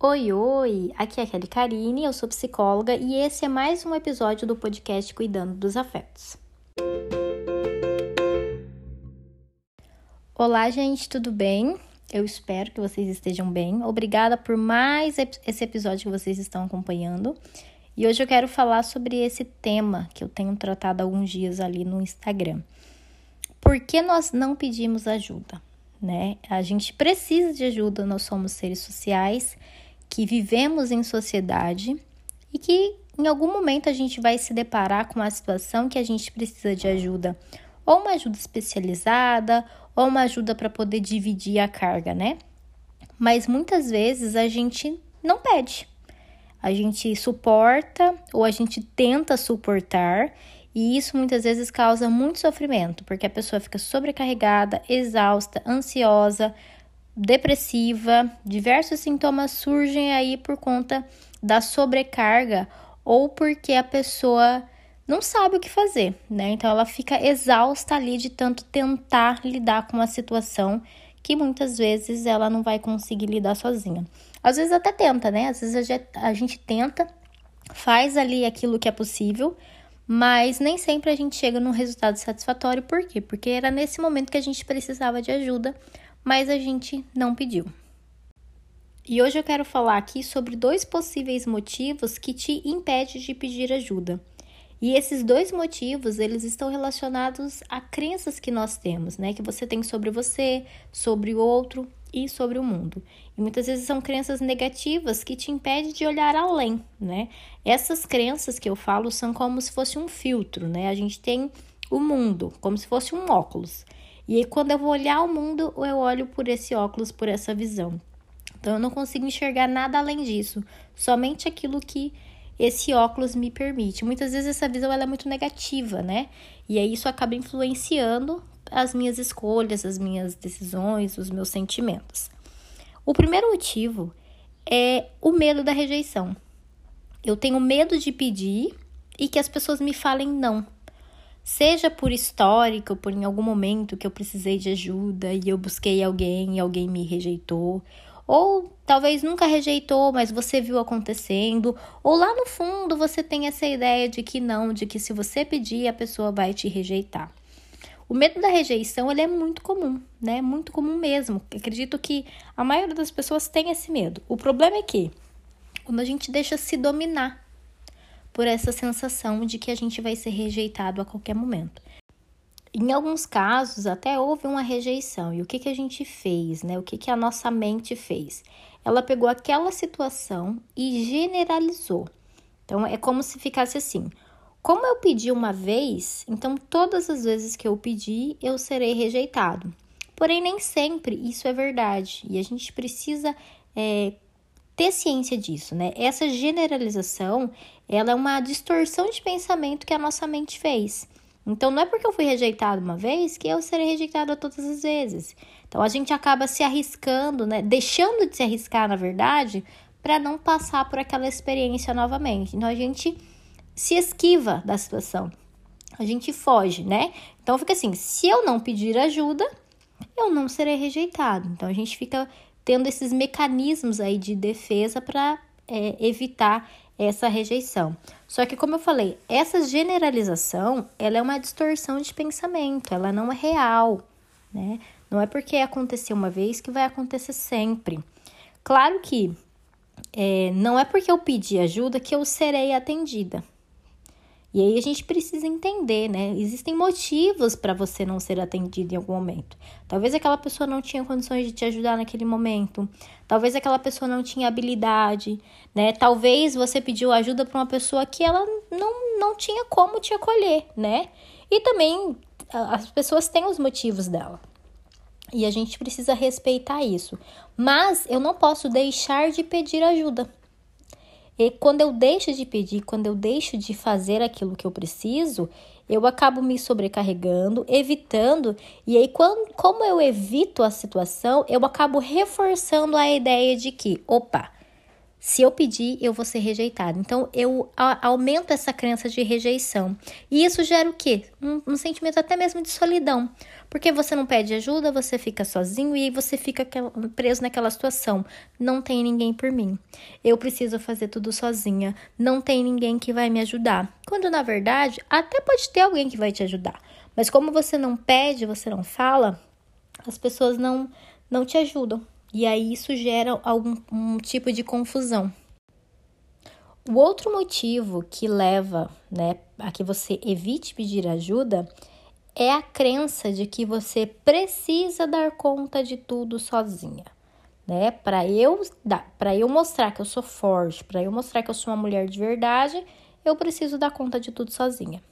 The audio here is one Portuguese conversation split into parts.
Oi, oi! Aqui é a Kelly Karine, eu sou psicóloga e esse é mais um episódio do podcast Cuidando dos Afetos. Olá, gente, tudo bem? Eu espero que vocês estejam bem. Obrigada por mais esse episódio que vocês estão acompanhando. E hoje eu quero falar sobre esse tema que eu tenho tratado alguns dias ali no Instagram. Por que nós não pedimos ajuda? Né? A gente precisa de ajuda, nós somos seres sociais que vivemos em sociedade e que em algum momento a gente vai se deparar com uma situação que a gente precisa de ajuda, ou uma ajuda especializada, ou uma ajuda para poder dividir a carga, né? Mas muitas vezes a gente não pede. A gente suporta ou a gente tenta suportar, e isso muitas vezes causa muito sofrimento, porque a pessoa fica sobrecarregada, exausta, ansiosa, depressiva, diversos sintomas surgem aí por conta da sobrecarga ou porque a pessoa não sabe o que fazer, né? Então ela fica exausta ali de tanto tentar lidar com uma situação que muitas vezes ela não vai conseguir lidar sozinha. Às vezes até tenta, né? Às vezes a gente tenta, faz ali aquilo que é possível, mas nem sempre a gente chega num resultado satisfatório. Por quê? Porque era nesse momento que a gente precisava de ajuda mas a gente não pediu. E hoje eu quero falar aqui sobre dois possíveis motivos que te impedem de pedir ajuda. E esses dois motivos, eles estão relacionados a crenças que nós temos, né? Que você tem sobre você, sobre o outro e sobre o mundo. E muitas vezes são crenças negativas que te impedem de olhar além, né? Essas crenças que eu falo são como se fosse um filtro, né? A gente tem o mundo, como se fosse um óculos. E aí, quando eu vou olhar o mundo, eu olho por esse óculos, por essa visão. Então, eu não consigo enxergar nada além disso, somente aquilo que esse óculos me permite. Muitas vezes essa visão ela é muito negativa, né? E aí isso acaba influenciando as minhas escolhas, as minhas decisões, os meus sentimentos. O primeiro motivo é o medo da rejeição. Eu tenho medo de pedir e que as pessoas me falem não. Seja por histórico, por em algum momento que eu precisei de ajuda e eu busquei alguém e alguém me rejeitou, ou talvez nunca rejeitou, mas você viu acontecendo, ou lá no fundo você tem essa ideia de que não, de que se você pedir a pessoa vai te rejeitar. O medo da rejeição ele é muito comum, né? Muito comum mesmo. Acredito que a maioria das pessoas tem esse medo. O problema é que quando a gente deixa se dominar por essa sensação de que a gente vai ser rejeitado a qualquer momento. Em alguns casos, até houve uma rejeição. E o que, que a gente fez, né? O que, que a nossa mente fez? Ela pegou aquela situação e generalizou. Então, é como se ficasse assim: como eu pedi uma vez, então todas as vezes que eu pedi, eu serei rejeitado. Porém, nem sempre isso é verdade. E a gente precisa é, ter ciência disso, né? Essa generalização, ela é uma distorção de pensamento que a nossa mente fez. Então, não é porque eu fui rejeitado uma vez que eu serei rejeitado todas as vezes. Então, a gente acaba se arriscando, né? Deixando de se arriscar, na verdade, para não passar por aquela experiência novamente. Então, a gente se esquiva da situação. A gente foge, né? Então, fica assim: se eu não pedir ajuda, eu não serei rejeitado. Então, a gente fica tendo esses mecanismos aí de defesa para é, evitar essa rejeição. Só que, como eu falei, essa generalização ela é uma distorção de pensamento, ela não é real, né? Não é porque aconteceu uma vez que vai acontecer sempre. Claro que é, não é porque eu pedi ajuda que eu serei atendida. E aí a gente precisa entender, né? Existem motivos para você não ser atendido em algum momento. Talvez aquela pessoa não tinha condições de te ajudar naquele momento. Talvez aquela pessoa não tinha habilidade, né? Talvez você pediu ajuda para uma pessoa que ela não, não tinha como te acolher, né? E também as pessoas têm os motivos dela. E a gente precisa respeitar isso. Mas eu não posso deixar de pedir ajuda. E quando eu deixo de pedir, quando eu deixo de fazer aquilo que eu preciso, eu acabo me sobrecarregando, evitando, e aí, quando, como eu evito a situação, eu acabo reforçando a ideia de que, opa, se eu pedir, eu vou ser rejeitado. Então, eu aumento essa crença de rejeição. E isso gera o quê? Um, um sentimento até mesmo de solidão. Porque você não pede ajuda, você fica sozinho e aí você fica preso naquela situação. Não tem ninguém por mim. Eu preciso fazer tudo sozinha. Não tem ninguém que vai me ajudar. Quando na verdade, até pode ter alguém que vai te ajudar. Mas como você não pede, você não fala, as pessoas não não te ajudam. E aí isso gera algum um tipo de confusão. O outro motivo que leva né, a que você evite pedir ajuda é a crença de que você precisa dar conta de tudo sozinha. Né? Para eu, para eu mostrar que eu sou forte, para eu mostrar que eu sou uma mulher de verdade, eu preciso dar conta de tudo sozinha.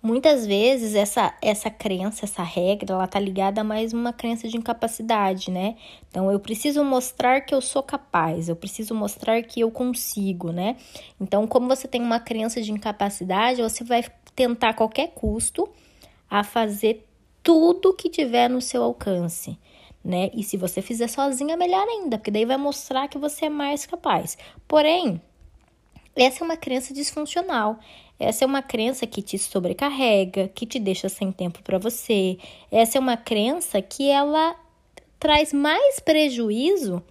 Muitas vezes essa essa crença, essa regra, ela tá ligada a mais uma crença de incapacidade, né? Então eu preciso mostrar que eu sou capaz, eu preciso mostrar que eu consigo, né? Então, como você tem uma crença de incapacidade, você vai tentar a qualquer custo a fazer tudo que tiver no seu alcance, né? E se você fizer sozinha, melhor ainda, porque daí vai mostrar que você é mais capaz. Porém, essa é uma crença disfuncional. Essa é uma crença que te sobrecarrega, que te deixa sem tempo para você. Essa é uma crença que ela traz mais prejuízo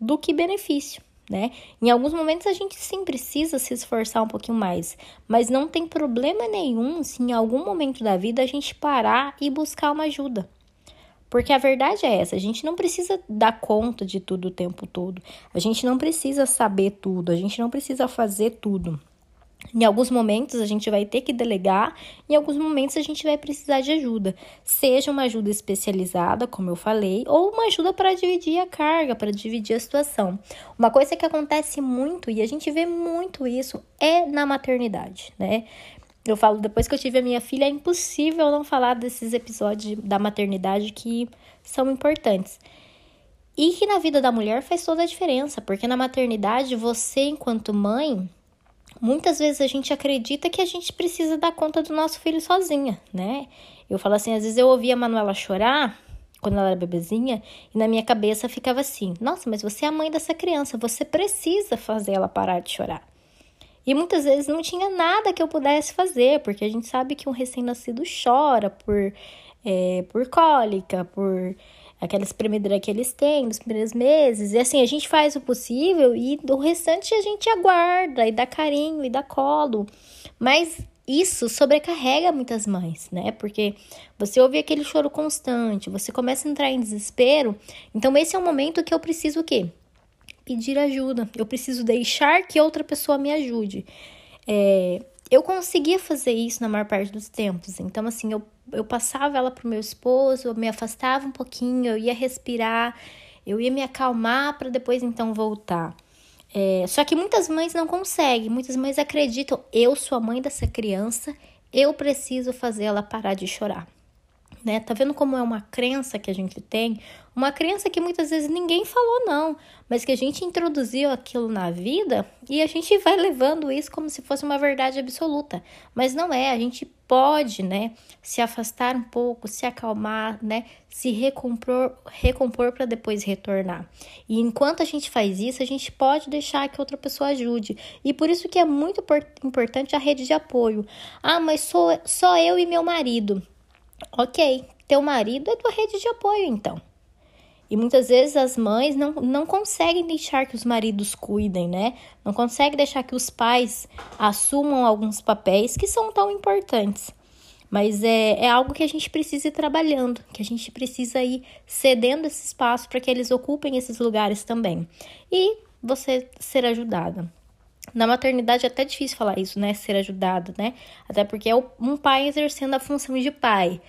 do que benefício, né? Em alguns momentos a gente sim precisa se esforçar um pouquinho mais, mas não tem problema nenhum se em algum momento da vida a gente parar e buscar uma ajuda. Porque a verdade é essa, a gente não precisa dar conta de tudo o tempo todo. A gente não precisa saber tudo, a gente não precisa fazer tudo. Em alguns momentos a gente vai ter que delegar, em alguns momentos a gente vai precisar de ajuda, seja uma ajuda especializada, como eu falei, ou uma ajuda para dividir a carga, para dividir a situação. Uma coisa que acontece muito e a gente vê muito isso é na maternidade, né? Eu falo, depois que eu tive a minha filha, é impossível não falar desses episódios da maternidade que são importantes. E que na vida da mulher faz toda a diferença, porque na maternidade você, enquanto mãe, muitas vezes a gente acredita que a gente precisa dar conta do nosso filho sozinha, né? Eu falo assim, às vezes eu ouvia a Manuela chorar quando ela era bebezinha e na minha cabeça ficava assim: nossa, mas você é a mãe dessa criança, você precisa fazer ela parar de chorar. E muitas vezes não tinha nada que eu pudesse fazer, porque a gente sabe que um recém-nascido chora por, é, por cólica, por aquela espremedeira que eles têm nos primeiros meses. E assim, a gente faz o possível e o restante a gente aguarda e dá carinho e dá colo. Mas isso sobrecarrega muitas mães, né? Porque você ouve aquele choro constante, você começa a entrar em desespero. Então, esse é o momento que eu preciso o quê? Pedir ajuda. Eu preciso deixar que outra pessoa me ajude. É, eu conseguia fazer isso na maior parte dos tempos. Então, assim, eu, eu passava ela pro meu esposo, eu me afastava um pouquinho, eu ia respirar, eu ia me acalmar para depois então voltar. É, só que muitas mães não conseguem, muitas mães acreditam, eu sou a mãe dessa criança, eu preciso fazer ela parar de chorar né? Tá vendo como é uma crença que a gente tem? Uma crença que muitas vezes ninguém falou não, mas que a gente introduziu aquilo na vida e a gente vai levando isso como se fosse uma verdade absoluta. Mas não é, a gente pode, né, se afastar um pouco, se acalmar, né, se recompor, recompor para depois retornar. E enquanto a gente faz isso, a gente pode deixar que outra pessoa ajude. E por isso que é muito importante a rede de apoio. Ah, mas sou só eu e meu marido. Ok, teu marido é tua rede de apoio, então. E muitas vezes as mães não, não conseguem deixar que os maridos cuidem, né? Não conseguem deixar que os pais assumam alguns papéis que são tão importantes. Mas é, é algo que a gente precisa ir trabalhando, que a gente precisa ir cedendo esse espaço para que eles ocupem esses lugares também. E você ser ajudada. Na maternidade é até difícil falar isso, né? Ser ajudado, né? Até porque é um pai exercendo a função de pai.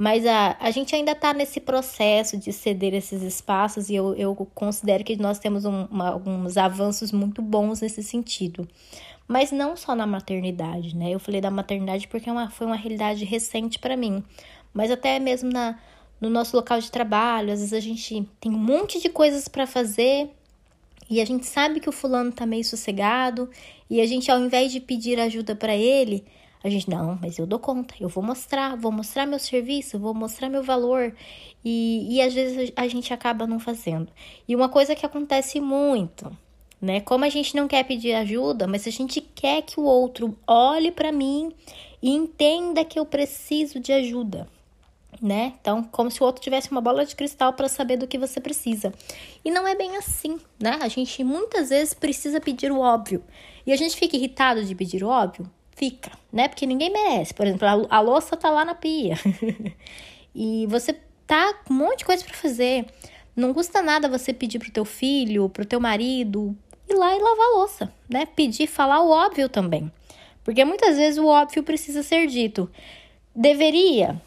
Mas a, a gente ainda está nesse processo de ceder esses espaços e eu, eu considero que nós temos um, uma, alguns avanços muito bons nesse sentido. Mas não só na maternidade, né? Eu falei da maternidade porque é uma, foi uma realidade recente para mim. Mas até mesmo na, no nosso local de trabalho, às vezes a gente tem um monte de coisas para fazer e a gente sabe que o fulano tá meio sossegado e a gente ao invés de pedir ajuda para ele, a gente não, mas eu dou conta, eu vou mostrar, vou mostrar meu serviço, vou mostrar meu valor e, e às vezes a gente acaba não fazendo. E uma coisa que acontece muito, né? Como a gente não quer pedir ajuda, mas a gente quer que o outro olhe para mim e entenda que eu preciso de ajuda. né? Então, como se o outro tivesse uma bola de cristal para saber do que você precisa. E não é bem assim, né? A gente muitas vezes precisa pedir o óbvio. E a gente fica irritado de pedir o óbvio? Fica, né? Porque ninguém merece. Por exemplo, a, a louça tá lá na pia. e você tá com um monte de coisa para fazer. Não custa nada você pedir pro teu filho, pro teu marido, ir lá e lavar a louça, né? Pedir, falar o óbvio também. Porque muitas vezes o óbvio precisa ser dito. Deveria,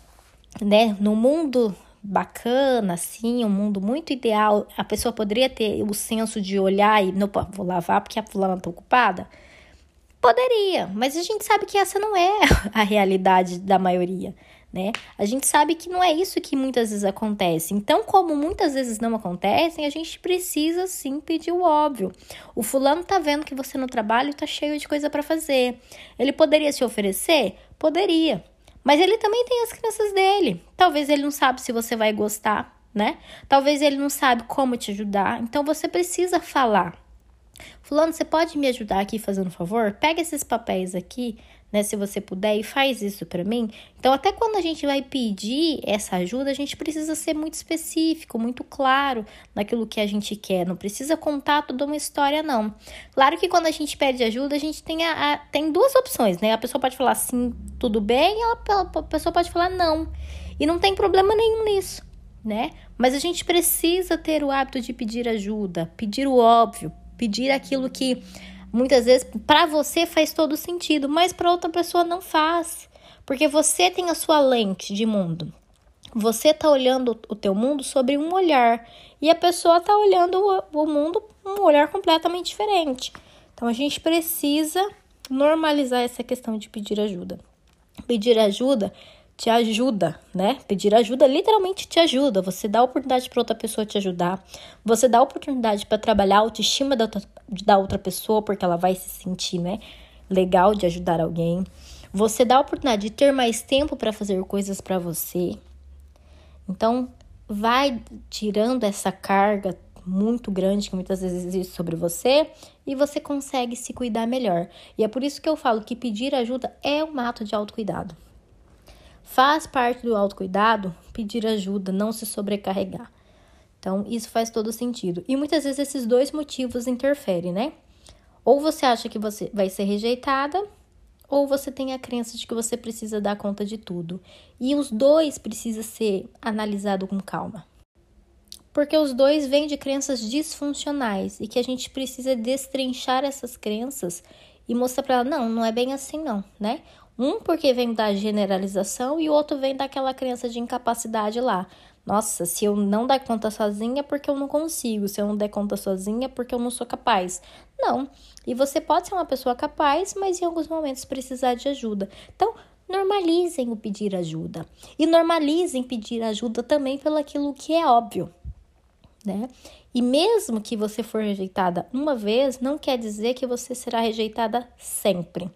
né? No mundo bacana, assim, um mundo muito ideal, a pessoa poderia ter o senso de olhar e não vou lavar porque a fulana tá ocupada? Poderia, mas a gente sabe que essa não é a realidade da maioria, né? A gente sabe que não é isso que muitas vezes acontece. Então, como muitas vezes não acontecem, a gente precisa sim pedir o óbvio. O fulano tá vendo que você no trabalho tá cheio de coisa para fazer. Ele poderia se oferecer? Poderia. Mas ele também tem as crianças dele. Talvez ele não sabe se você vai gostar, né? Talvez ele não sabe como te ajudar. Então você precisa falar. Fulano, você pode me ajudar aqui fazendo um favor? Pega esses papéis aqui, né? Se você puder e faz isso para mim. Então, até quando a gente vai pedir essa ajuda, a gente precisa ser muito específico, muito claro naquilo que a gente quer. Não precisa contar toda uma história, não. Claro que quando a gente pede ajuda, a gente tem, a, a tem duas opções, né? A pessoa pode falar sim, tudo bem, e a, a pessoa pode falar não. E não tem problema nenhum nisso, né? Mas a gente precisa ter o hábito de pedir ajuda, pedir o óbvio, pedir aquilo que Muitas vezes para você faz todo sentido, mas para outra pessoa não faz, porque você tem a sua lente de mundo. Você tá olhando o teu mundo sobre um olhar e a pessoa tá olhando o, mundo um olhar completamente diferente. Então a gente precisa normalizar essa questão de pedir ajuda. Pedir ajuda te ajuda, né? Pedir ajuda literalmente te ajuda. Você dá oportunidade para outra pessoa te ajudar. Você dá oportunidade para trabalhar a autoestima da outra, da outra pessoa, porque ela vai se sentir, né? Legal de ajudar alguém. Você dá a oportunidade de ter mais tempo para fazer coisas para você. Então, vai tirando essa carga muito grande que muitas vezes existe sobre você e você consegue se cuidar melhor. E é por isso que eu falo que pedir ajuda é um ato de autocuidado. Faz parte do autocuidado pedir ajuda, não se sobrecarregar. Então, isso faz todo sentido. E muitas vezes esses dois motivos interferem, né? Ou você acha que você vai ser rejeitada, ou você tem a crença de que você precisa dar conta de tudo. E os dois precisam ser analisados com calma. Porque os dois vêm de crenças disfuncionais e que a gente precisa destrinchar essas crenças e mostrar para ela, não, não é bem assim não, né? Um porque vem da generalização e o outro vem daquela crença de incapacidade lá. Nossa, se eu não der conta sozinha é porque eu não consigo, se eu não der conta sozinha é porque eu não sou capaz. Não. E você pode ser uma pessoa capaz, mas em alguns momentos precisar de ajuda. Então, normalizem o pedir ajuda. E normalizem pedir ajuda também pelo aquilo que é óbvio, né? E mesmo que você for rejeitada uma vez, não quer dizer que você será rejeitada sempre.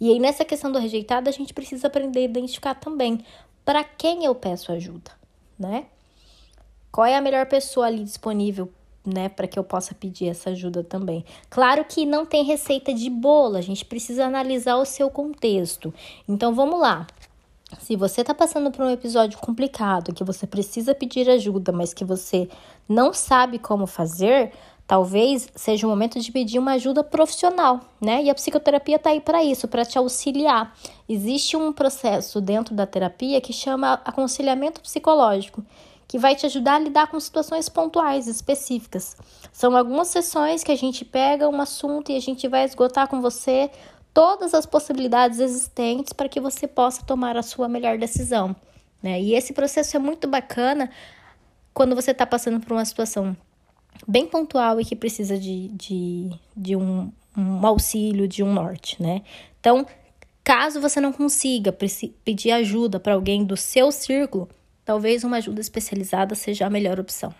E aí, nessa questão do rejeitado, a gente precisa aprender a identificar também para quem eu peço ajuda, né? Qual é a melhor pessoa ali disponível, né, para que eu possa pedir essa ajuda também? Claro que não tem receita de bolo, a gente precisa analisar o seu contexto. Então, vamos lá. Se você está passando por um episódio complicado, que você precisa pedir ajuda, mas que você não sabe como fazer, Talvez seja o momento de pedir uma ajuda profissional, né? E a psicoterapia está aí para isso, para te auxiliar. Existe um processo dentro da terapia que chama aconselhamento psicológico, que vai te ajudar a lidar com situações pontuais, específicas. São algumas sessões que a gente pega um assunto e a gente vai esgotar com você todas as possibilidades existentes para que você possa tomar a sua melhor decisão. Né? E esse processo é muito bacana quando você está passando por uma situação bem pontual e que precisa de, de, de um, um auxílio, de um norte, né? Então, caso você não consiga pedir ajuda para alguém do seu círculo, talvez uma ajuda especializada seja a melhor opção.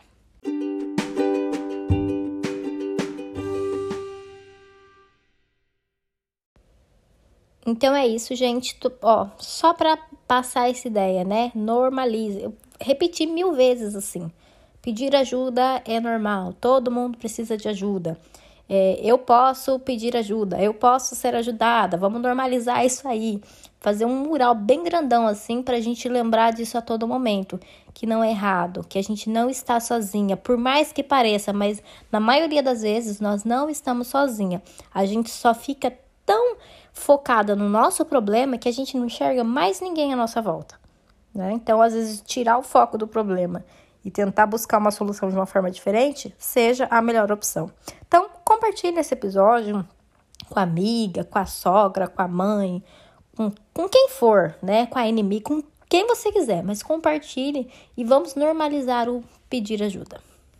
Então é isso, gente. Ó, só para passar essa ideia, né? Normalize. Eu repeti mil vezes assim. Pedir ajuda é normal, todo mundo precisa de ajuda. É, eu posso pedir ajuda, eu posso ser ajudada, vamos normalizar isso aí. fazer um mural bem grandão assim para a gente lembrar disso a todo momento, que não é errado, que a gente não está sozinha, por mais que pareça, mas na maioria das vezes nós não estamos sozinha. A gente só fica tão focada no nosso problema que a gente não enxerga mais ninguém à nossa volta. Né? Então, às vezes, tirar o foco do problema e tentar buscar uma solução de uma forma diferente seja a melhor opção. Então, compartilhe esse episódio com a amiga, com a sogra, com a mãe, com, com quem for, né? Com a inimiga, com quem você quiser, mas compartilhe e vamos normalizar o pedir ajuda.